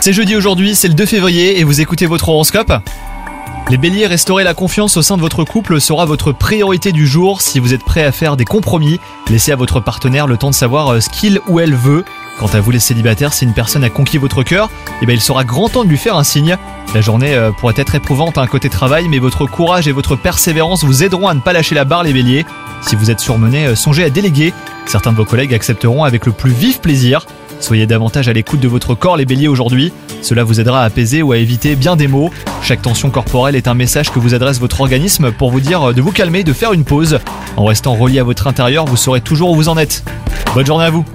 C'est jeudi aujourd'hui, c'est le 2 février et vous écoutez votre horoscope les béliers, restaurer la confiance au sein de votre couple sera votre priorité du jour. Si vous êtes prêt à faire des compromis, laissez à votre partenaire le temps de savoir euh, ce qu'il ou elle veut. Quant à vous les célibataires, si une personne a conquis votre cœur, eh bien il sera grand temps de lui faire un signe. La journée euh, pourrait être éprouvante à un côté travail, mais votre courage et votre persévérance vous aideront à ne pas lâcher la barre les béliers. Si vous êtes surmené, euh, songez à déléguer. Certains de vos collègues accepteront avec le plus vif plaisir. Soyez davantage à l'écoute de votre corps les béliers aujourd'hui. Cela vous aidera à apaiser ou à éviter bien des maux. Chaque tension corporelle est un message que vous adresse votre organisme pour vous dire de vous calmer, de faire une pause. En restant relié à votre intérieur, vous saurez toujours où vous en êtes. Bonne journée à vous